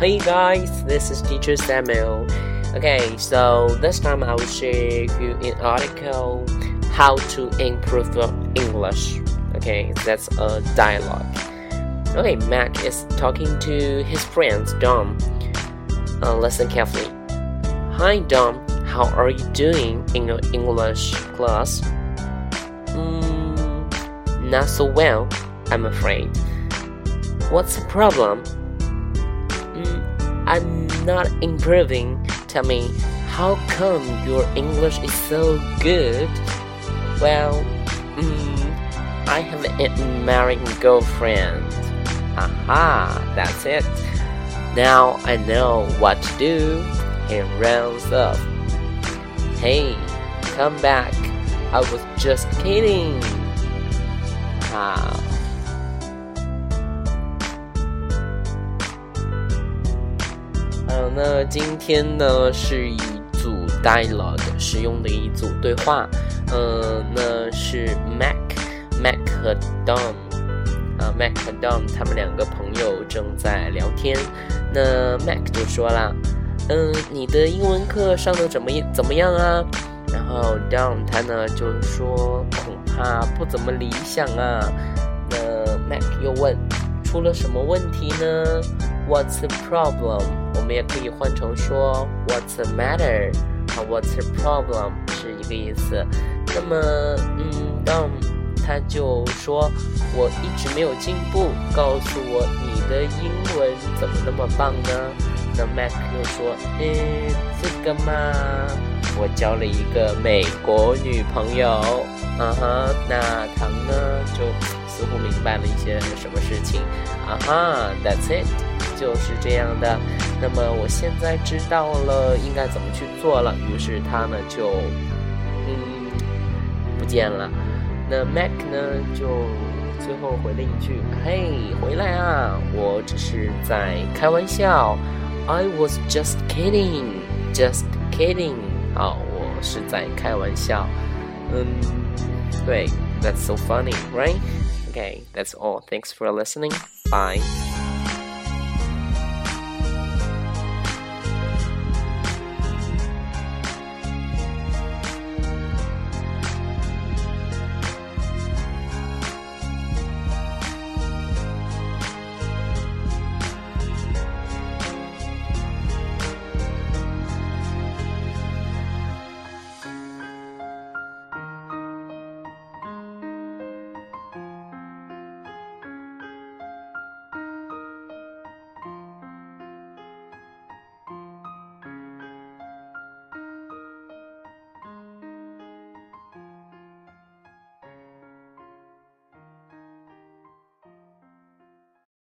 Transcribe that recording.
Hey guys, this is Teacher Samuel. Okay, so this time I will share you an article how to improve your English. Okay, that's a dialogue. Okay, Mac is talking to his friends Dom. Uh, listen carefully. Hi Dom, how are you doing in your English class? Mm, not so well, I'm afraid. What's the problem? I'm not improving. Tell me, how come your English is so good? Well, mm, I have an American girlfriend. Aha, that's it. Now I know what to do. He rounds up. Hey, come back. I was just kidding. 好。那今天呢是一组 dialogue 使用的一组对话，嗯，那是 Mac、Mac 和 Dom，啊，Mac 和 Dom 他们两个朋友正在聊天，那 Mac 就说啦，嗯，你的英文课上的怎么怎么样啊？然后 Dom 他呢就说恐怕不怎么理想啊。那 Mac 又问，出了什么问题呢？What's the problem？我们也可以换成说 What's the matter？啊，What's the problem 是一个意思。那么，嗯，Dom 他就说，我一直没有进步，告诉我你的英文怎么那么棒呢？那 Mac 又说，嗯，这个嘛。我交了一个美国女朋友，啊哈，那糖呢就似乎明白了一些什么事情，啊哈，That's it，就是这样的。那么我现在知道了应该怎么去做了，于是他呢就嗯不见了。那 Mac 呢就最后回了一句：“嘿，回来啊，我只是在开玩笑，I was just kidding，just kidding。”好，我是在开玩笑。嗯，对，That's so funny, right? Okay, that's all. Thanks for listening. Bye.